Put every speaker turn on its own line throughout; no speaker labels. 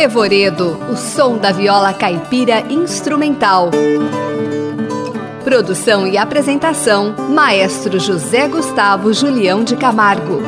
Revoredo, o som da viola caipira instrumental. Produção e apresentação: Maestro José Gustavo Julião de Camargo.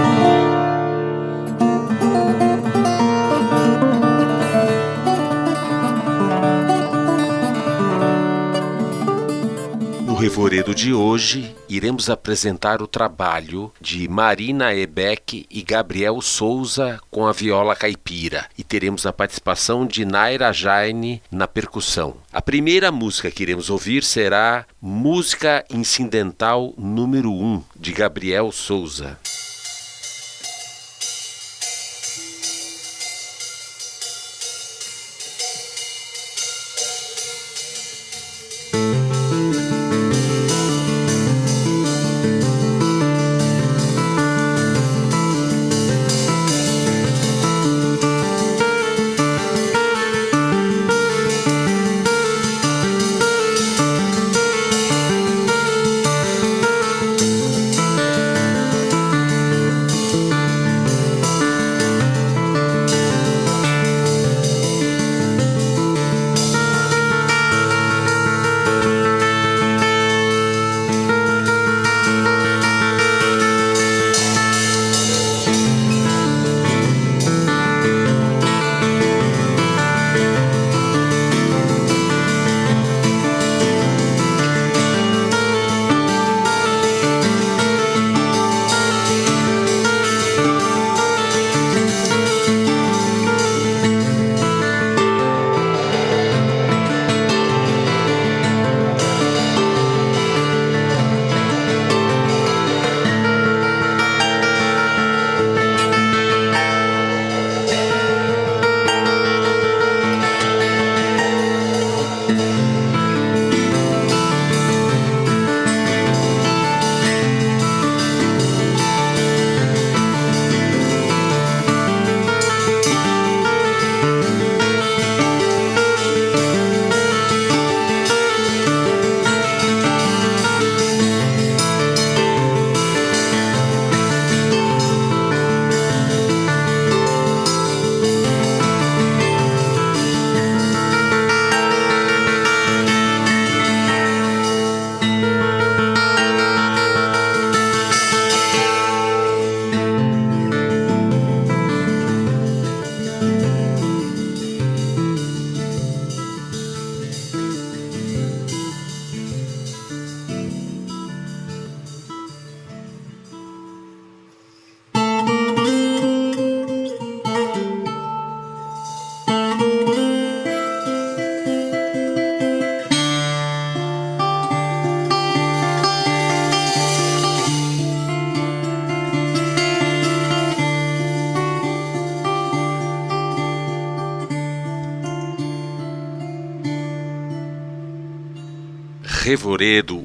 Revoredo de hoje, iremos apresentar o trabalho de Marina Ebeck e Gabriel Souza com a viola caipira e teremos a participação de Naira Jaine na percussão. A primeira música que iremos ouvir será Música Incidental número 1 de Gabriel Souza.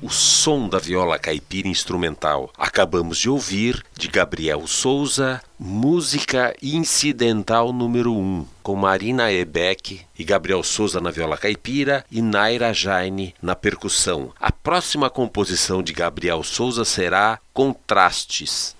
O som da viola caipira instrumental. Acabamos de ouvir, de Gabriel Souza, música incidental número 1, um, com Marina Ebeck e Gabriel Souza na viola caipira e Naira Jaine na percussão. A próxima composição de Gabriel Souza será Contrastes.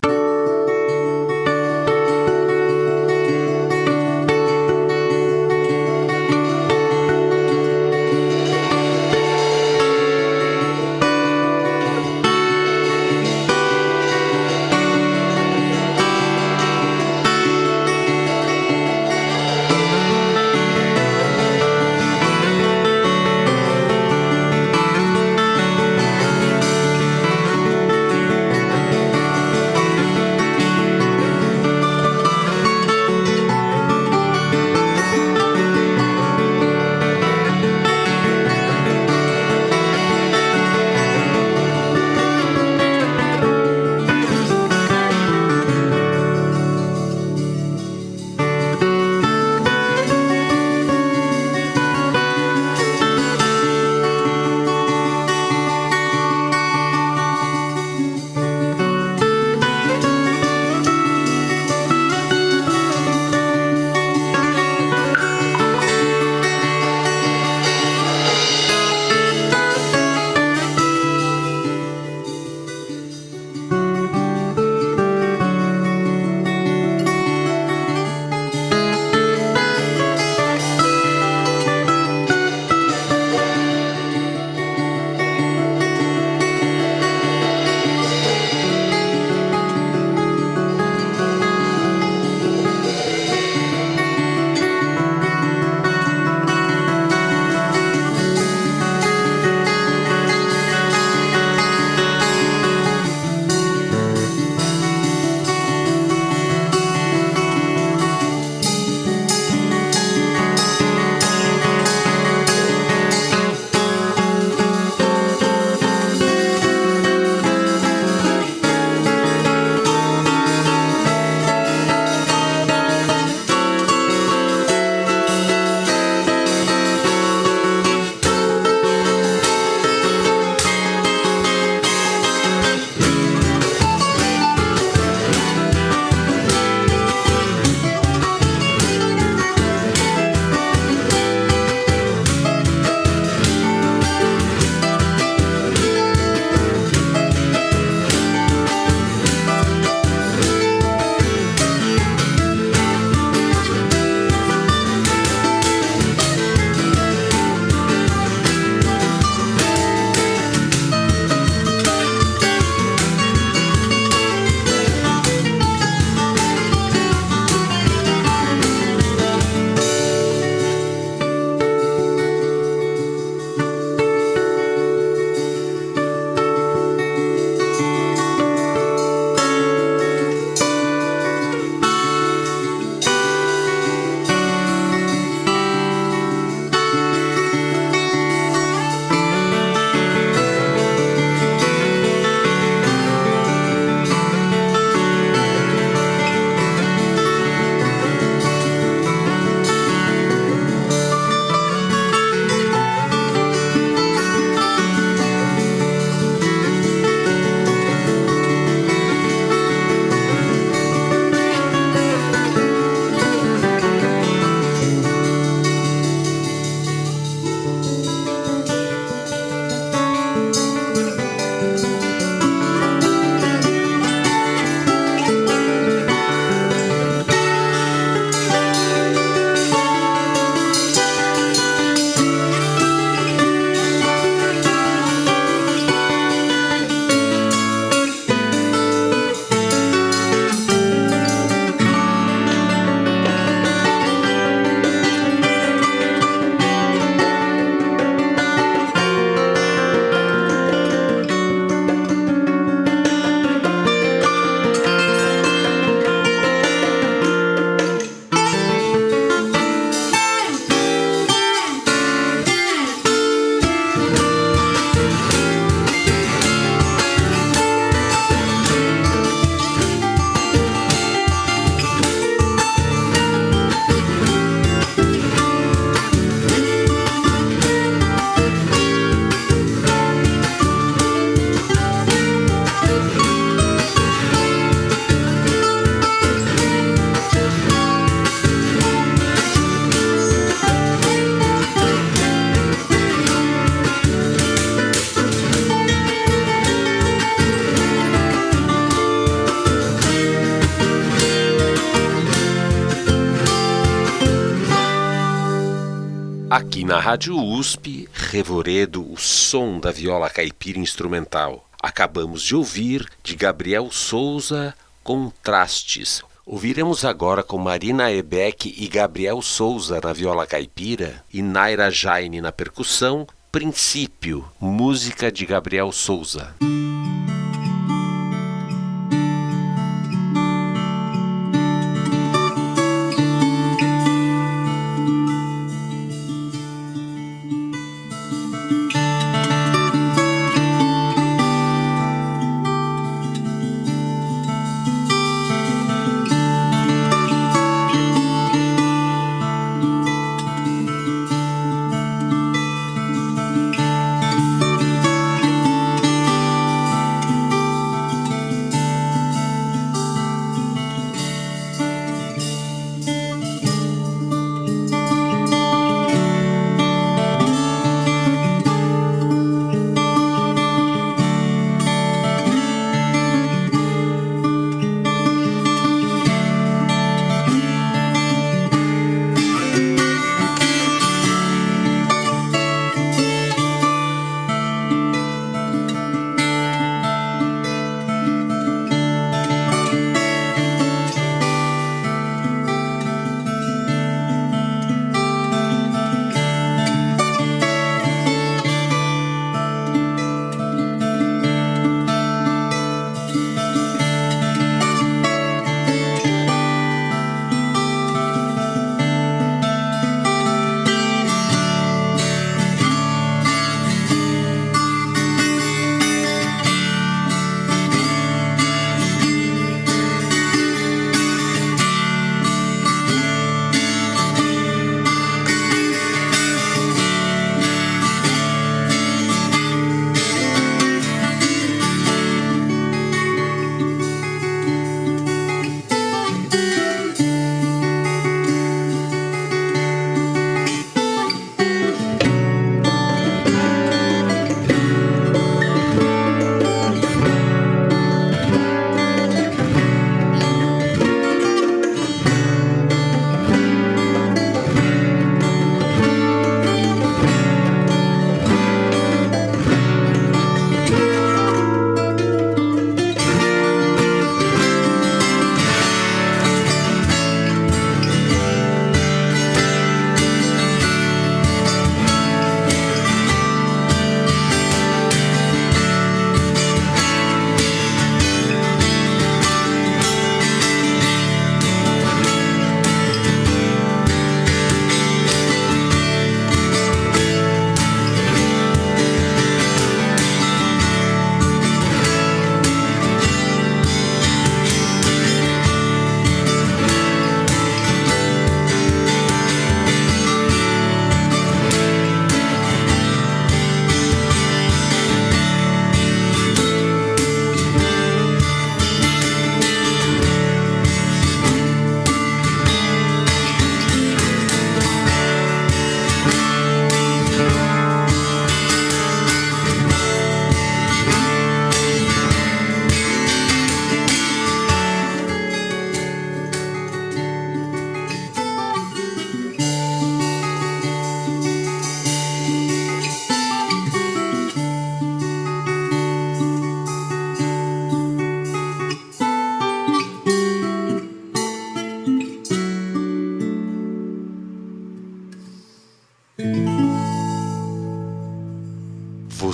Na Rádio USP, Revoredo, o som da viola caipira instrumental. Acabamos de ouvir de Gabriel Souza Contrastes. Ouviremos agora com Marina Ebeck e Gabriel Souza na viola caipira e Naira Jaine na percussão, Princípio, música de Gabriel Souza.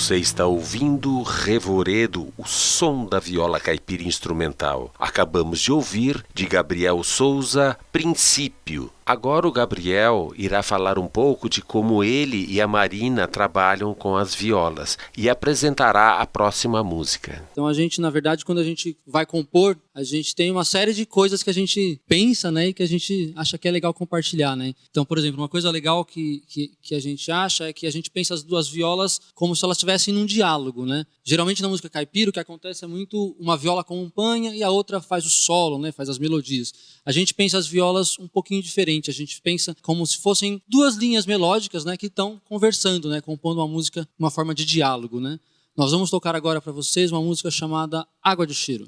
Você está ouvindo Revoredo, o som da viola caipira instrumental. Acabamos de ouvir de Gabriel Souza, Princípio. Agora o Gabriel irá falar um pouco de como ele e a Marina trabalham com as violas e apresentará a próxima música.
Então a gente, na verdade, quando a gente vai compor, a gente tem uma série de coisas que a gente pensa, né, e que a gente acha que é legal compartilhar, né? Então, por exemplo, uma coisa legal que, que, que a gente acha é que a gente pensa as duas violas como se elas estivessem num diálogo, né? Geralmente na música caipira o que acontece é muito uma viola acompanha e a outra faz o solo, né, faz as melodias. A gente pensa as violas um pouquinho diferente. A gente pensa como se fossem duas linhas melódicas, né, que estão conversando, né, compondo uma música, uma forma de diálogo, né? Nós vamos tocar agora para vocês uma música chamada Água de Cheiro.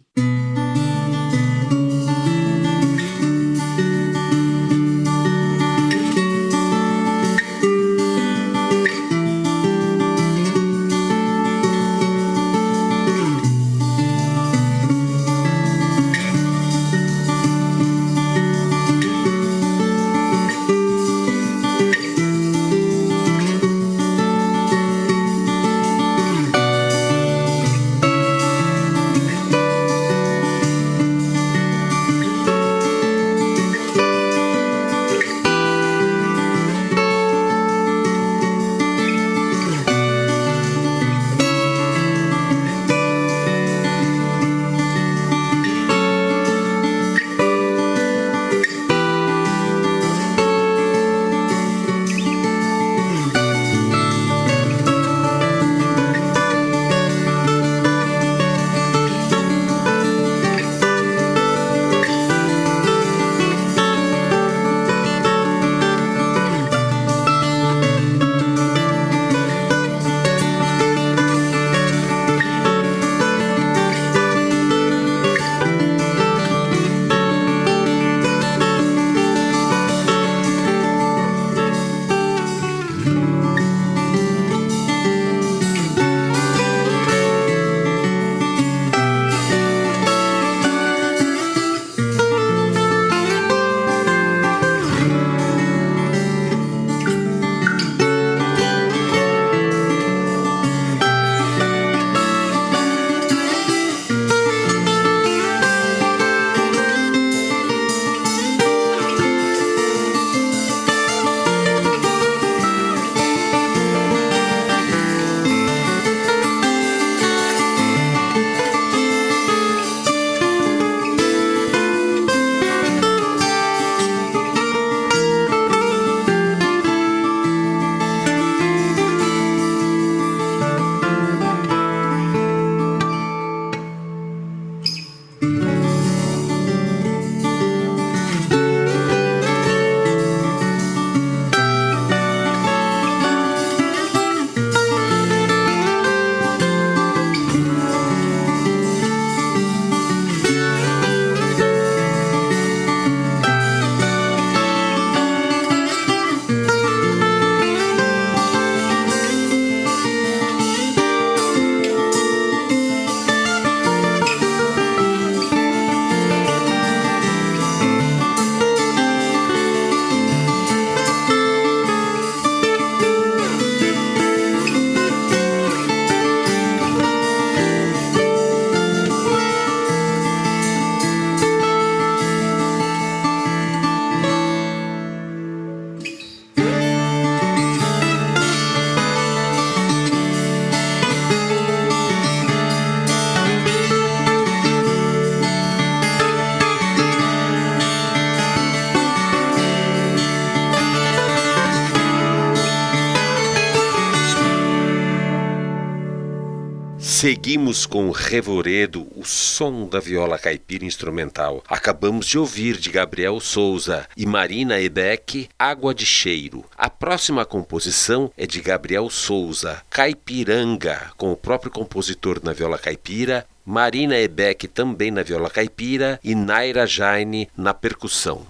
Seguimos com Revoredo, o som da viola caipira instrumental. Acabamos de ouvir de Gabriel Souza e Marina Ebeck, Água de Cheiro. A próxima composição é de Gabriel Souza, Caipiranga, com o próprio compositor na viola caipira, Marina Ebeck também na viola caipira e Naira Jaine na percussão.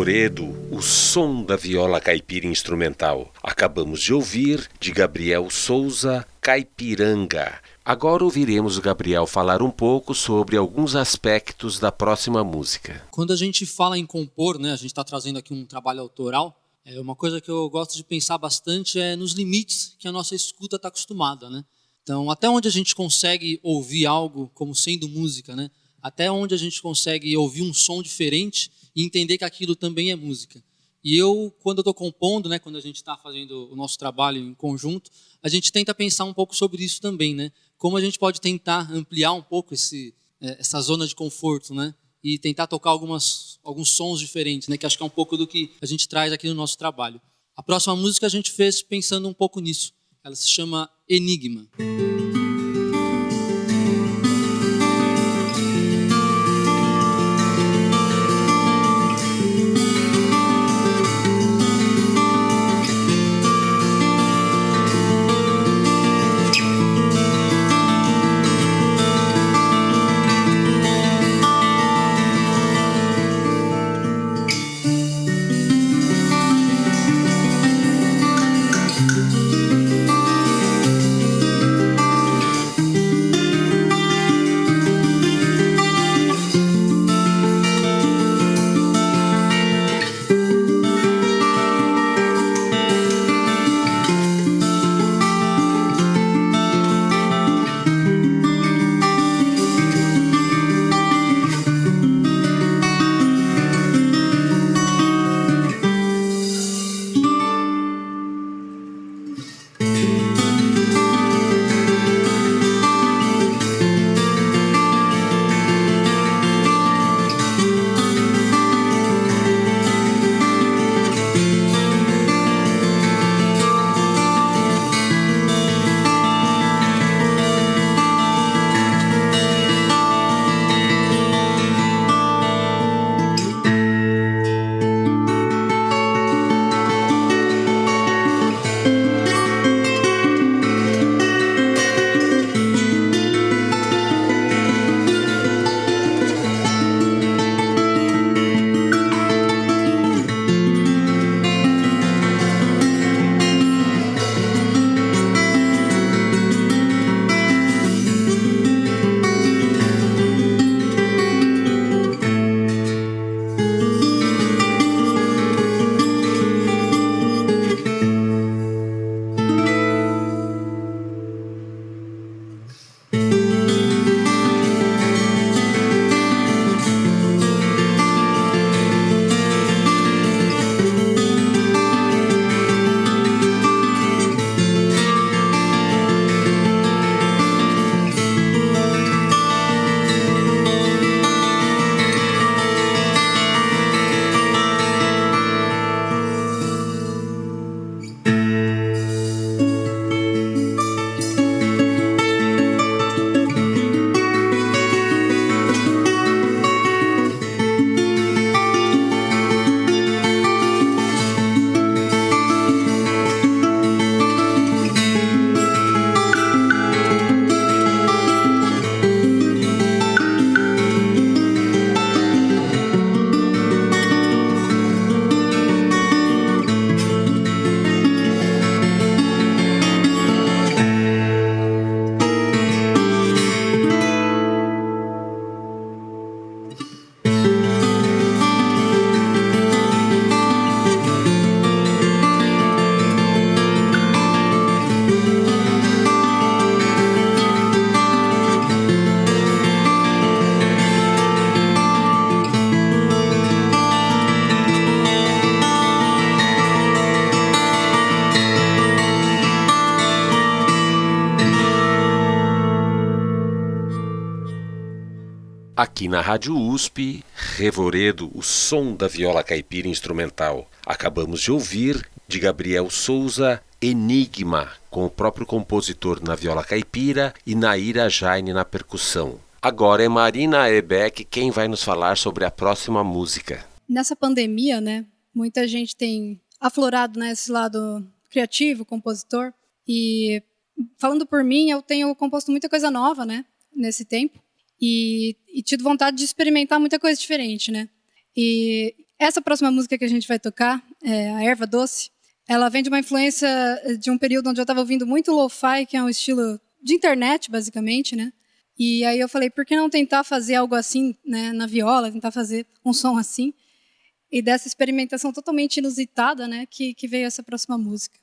Revoredo, o som da viola caipira instrumental. Acabamos de ouvir de Gabriel Souza, Caipiranga. Agora ouviremos o Gabriel falar um pouco sobre alguns aspectos da próxima música.
Quando a gente fala em compor, né, a gente está trazendo aqui um trabalho autoral. É uma coisa que eu gosto de pensar bastante é nos limites que a nossa escuta está acostumada, né? Então, até onde a gente consegue ouvir algo como sendo música, né? Até onde a gente consegue ouvir um som diferente e entender que aquilo também é música. E eu, quando eu estou compondo, né, quando a gente está fazendo o nosso trabalho em conjunto, a gente tenta pensar um pouco sobre isso também, né? Como a gente pode tentar ampliar um pouco esse, é, essa zona de conforto, né? E tentar tocar algumas, alguns sons diferentes, né? Que acho que é um pouco do que a gente traz aqui no nosso trabalho. A próxima música a gente fez pensando um pouco nisso. Ela se chama Enigma.
Aqui na Rádio USP, Revoredo, o som da viola caipira instrumental. Acabamos de ouvir, de Gabriel Souza, Enigma, com o próprio compositor na viola caipira e Naira Jaine na percussão. Agora é Marina Ebeck quem vai nos falar sobre a próxima música.
Nessa pandemia, né, muita gente tem aflorado nesse né, lado criativo, compositor, e falando por mim, eu tenho composto muita coisa nova, né, nesse tempo e, e tido vontade de experimentar muita coisa diferente, né? E essa próxima música que a gente vai tocar, é a Erva Doce, ela vem de uma influência de um período onde eu estava ouvindo muito lo-fi, que é um estilo de internet, basicamente, né? E aí eu falei, por que não tentar fazer algo assim, né, na viola, tentar fazer um som assim? E dessa experimentação totalmente inusitada, né, que, que veio essa próxima música.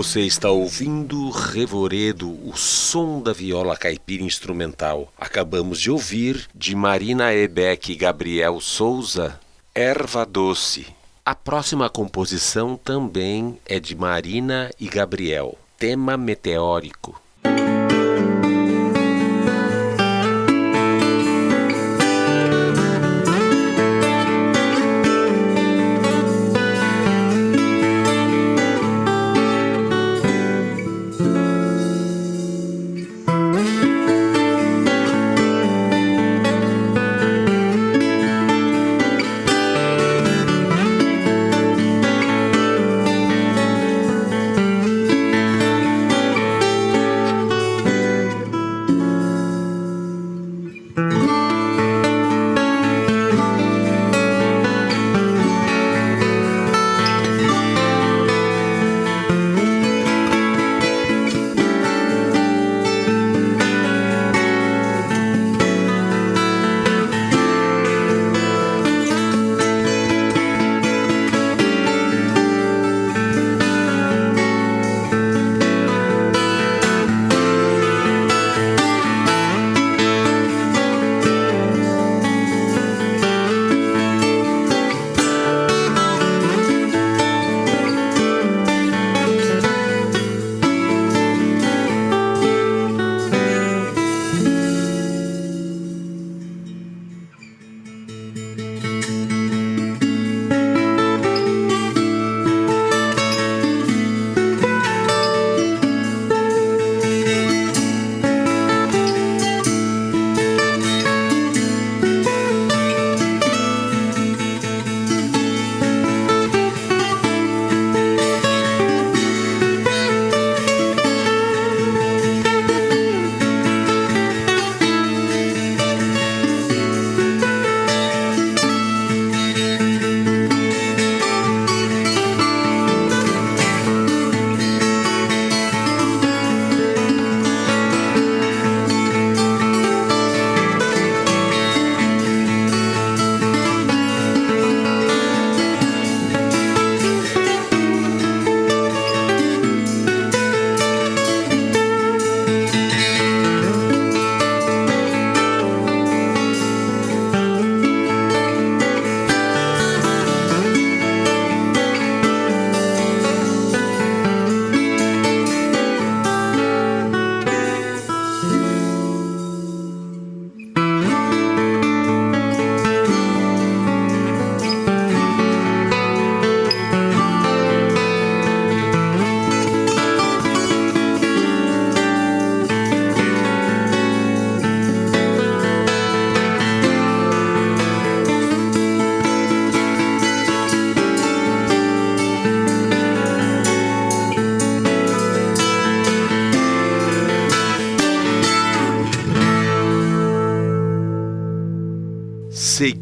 Você está ouvindo Revoredo, o som da viola caipira instrumental. Acabamos de ouvir de Marina Ebeck e Gabriel Souza, Erva Doce. A próxima composição também é de Marina e Gabriel, tema meteórico.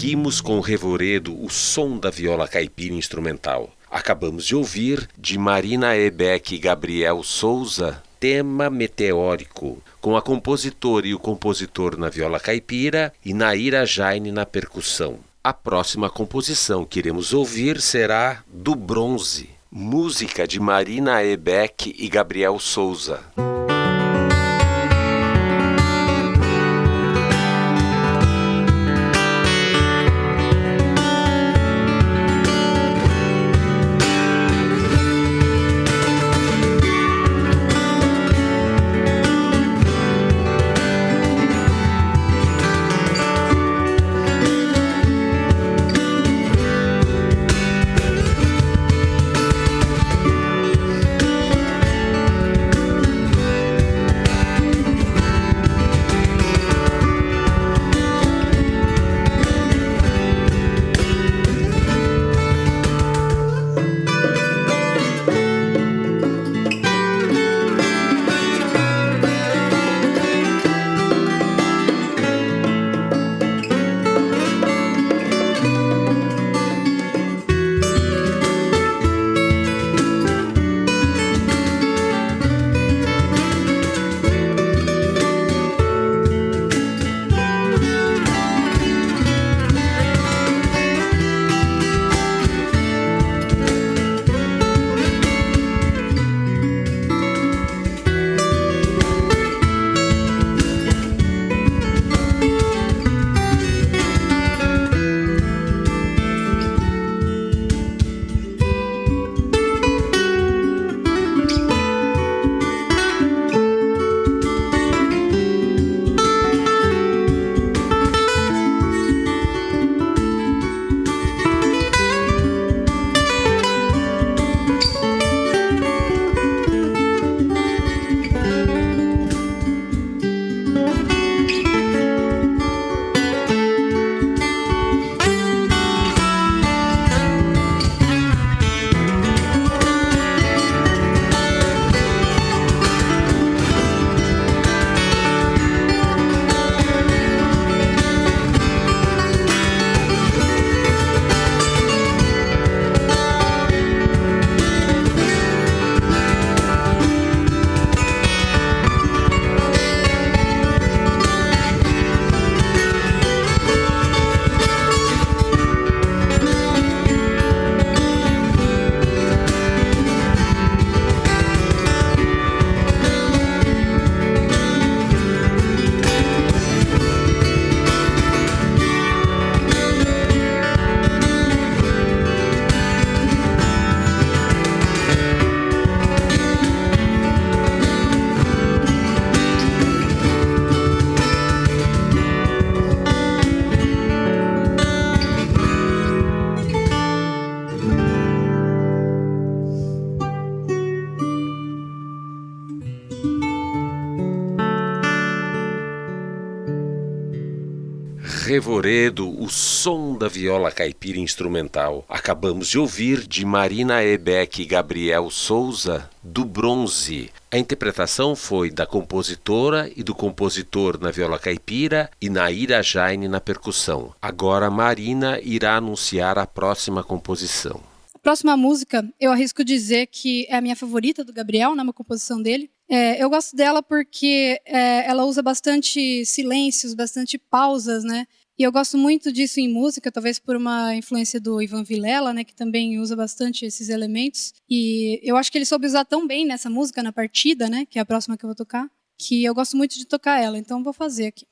Seguimos com Revoredo, o som da viola caipira instrumental. Acabamos de ouvir de Marina Ebeck e Gabriel Souza, tema meteórico, com a compositora e o compositor na viola caipira e Naira Jaine na percussão. A próxima composição que iremos ouvir será Do Bronze, música de Marina Ebeck e Gabriel Souza. Revoredo, o som da viola caipira instrumental. Acabamos de ouvir de Marina Ebeck e Gabriel Souza, do Bronze. A interpretação foi da compositora e do compositor na viola caipira e Naira Jaine na percussão. Agora Marina irá anunciar a próxima composição.
A próxima música, eu arrisco dizer que é a minha favorita do Gabriel, né, uma composição dele. É, eu gosto dela porque é, ela usa bastante silêncios, bastante pausas, né? E eu gosto muito disso em música, talvez por uma influência do Ivan Vilela, né, que também usa bastante esses elementos. E eu acho que ele soube usar tão bem nessa música, na partida, né, que é a próxima que eu vou tocar, que eu gosto muito de tocar ela, então vou fazer aqui.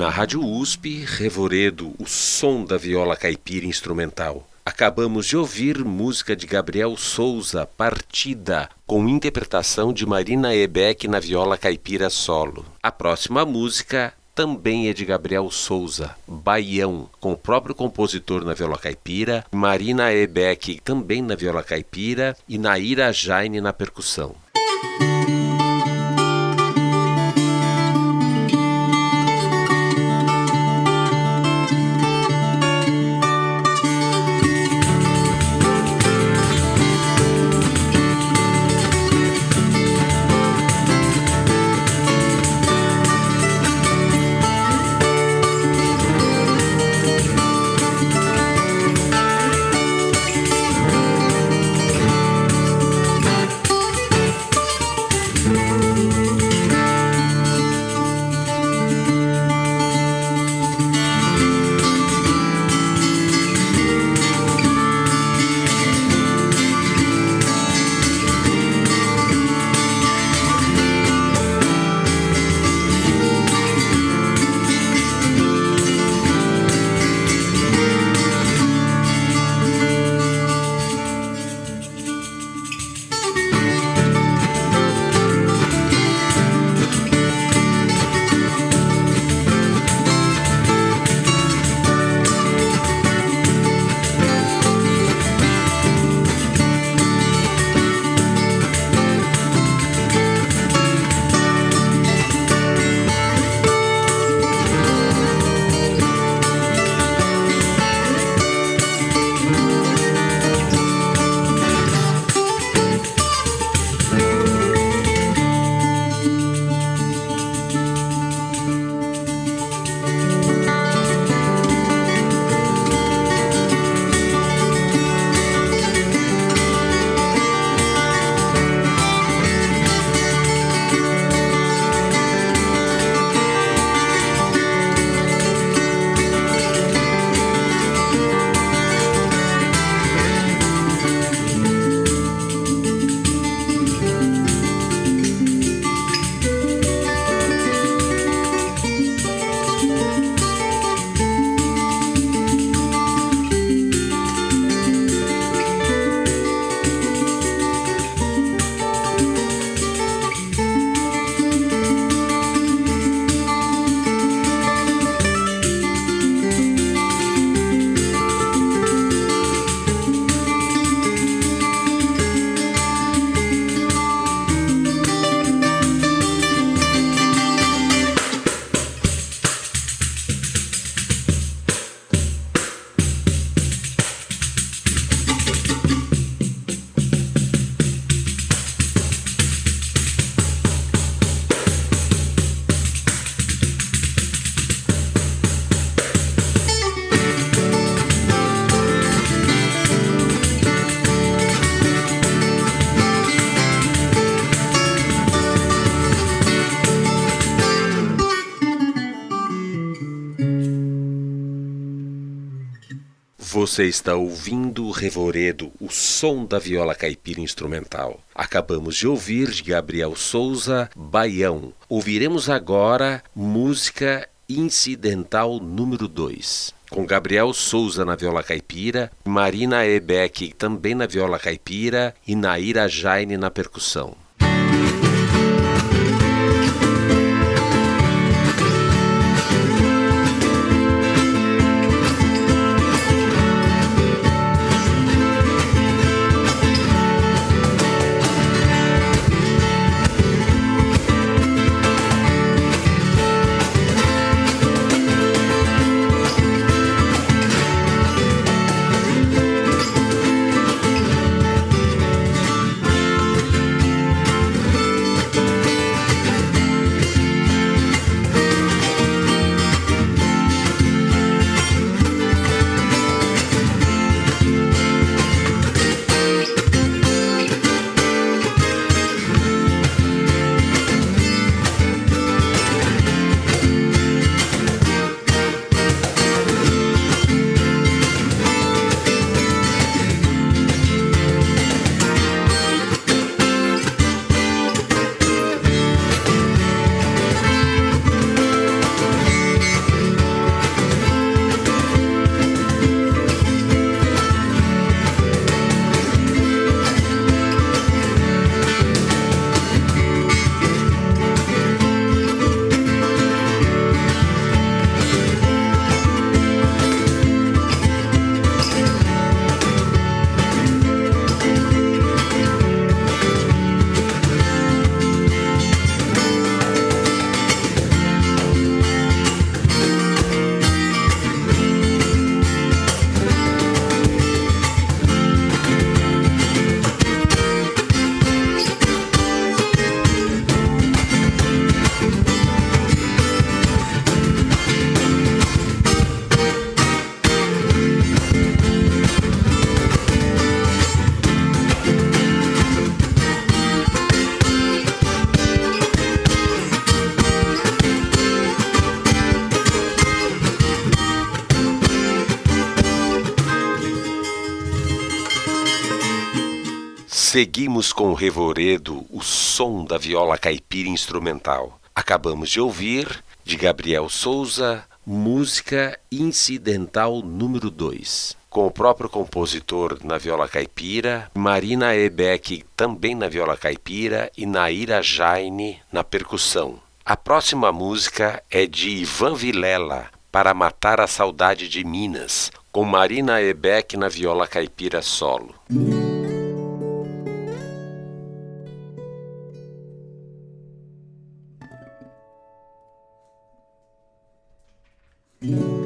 Na Rádio USP, Revoredo, o som da viola caipira instrumental. Acabamos de ouvir música de Gabriel Souza, Partida, com interpretação de Marina Ebeck na viola caipira solo. A próxima música também é de Gabriel Souza, Baião, com o próprio compositor na viola caipira, Marina Ebeck também na viola caipira e Naira Jaine na percussão. Você está ouvindo Revoredo, o som da viola caipira instrumental. Acabamos de ouvir de Gabriel Souza, Baião. Ouviremos agora música incidental número 2 com Gabriel Souza na viola caipira, Marina Ebeck também na viola caipira e Naira Jaine na percussão. Seguimos com o Revoredo, o som da viola caipira instrumental. Acabamos de ouvir, de Gabriel Souza, música incidental número 2. Com o próprio compositor na viola caipira, Marina Ebeck também na viola caipira e Naira Jaine na percussão. A próxima música é de Ivan Vilela, Para Matar a Saudade de Minas, com Marina Ebeck na viola caipira solo. Mm-hmm.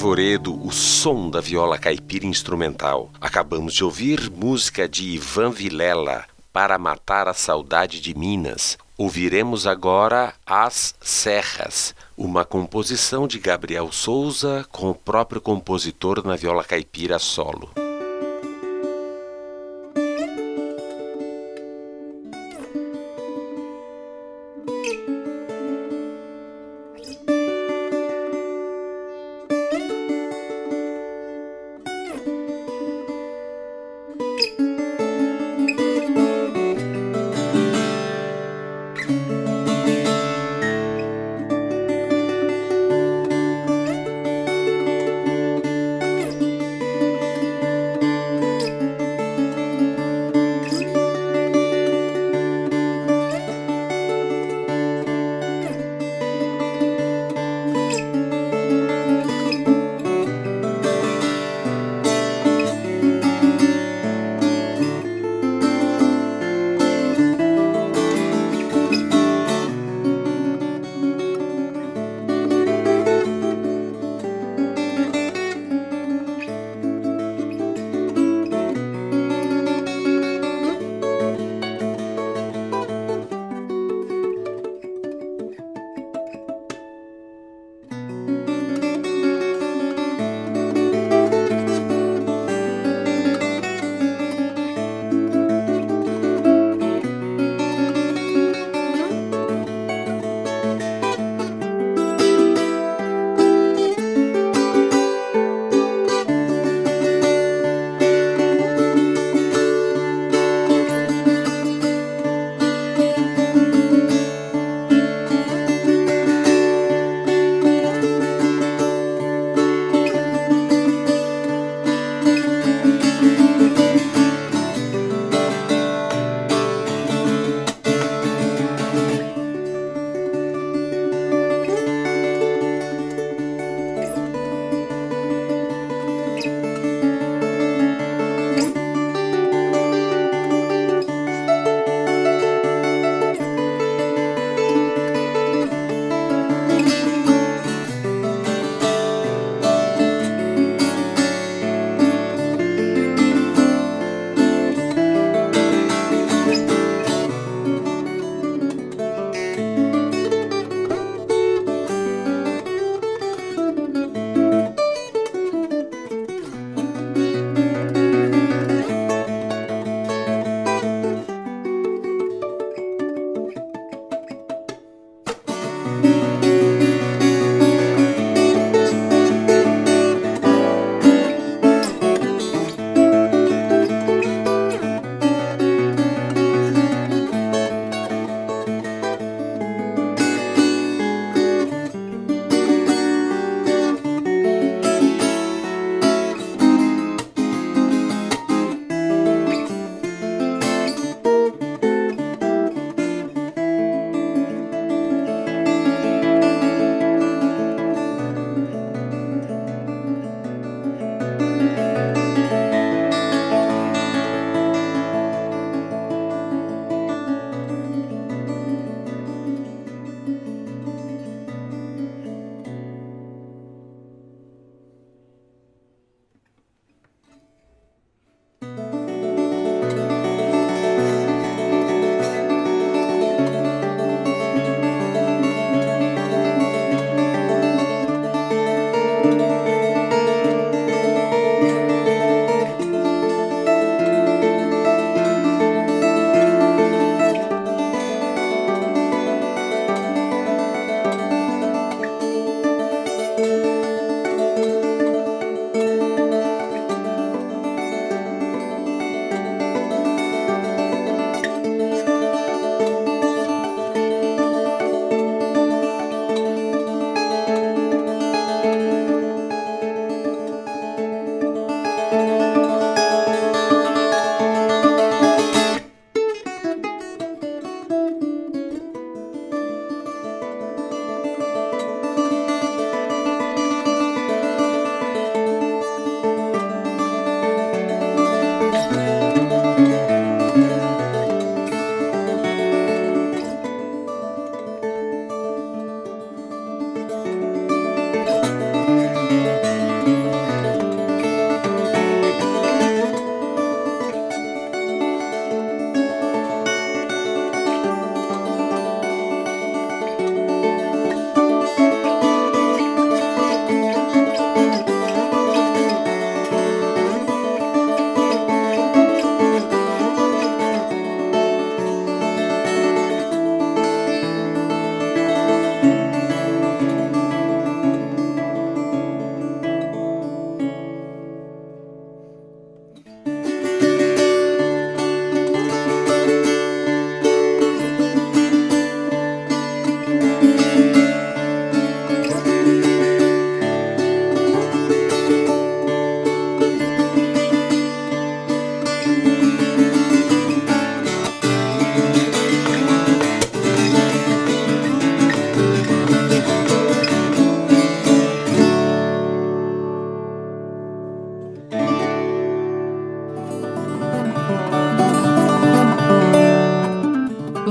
Arrevoredo, o som da viola caipira instrumental. Acabamos de ouvir música de Ivan Vilela, Para Matar a Saudade de Minas. Ouviremos agora As Serras, uma composição de Gabriel Souza com o próprio compositor na viola caipira solo.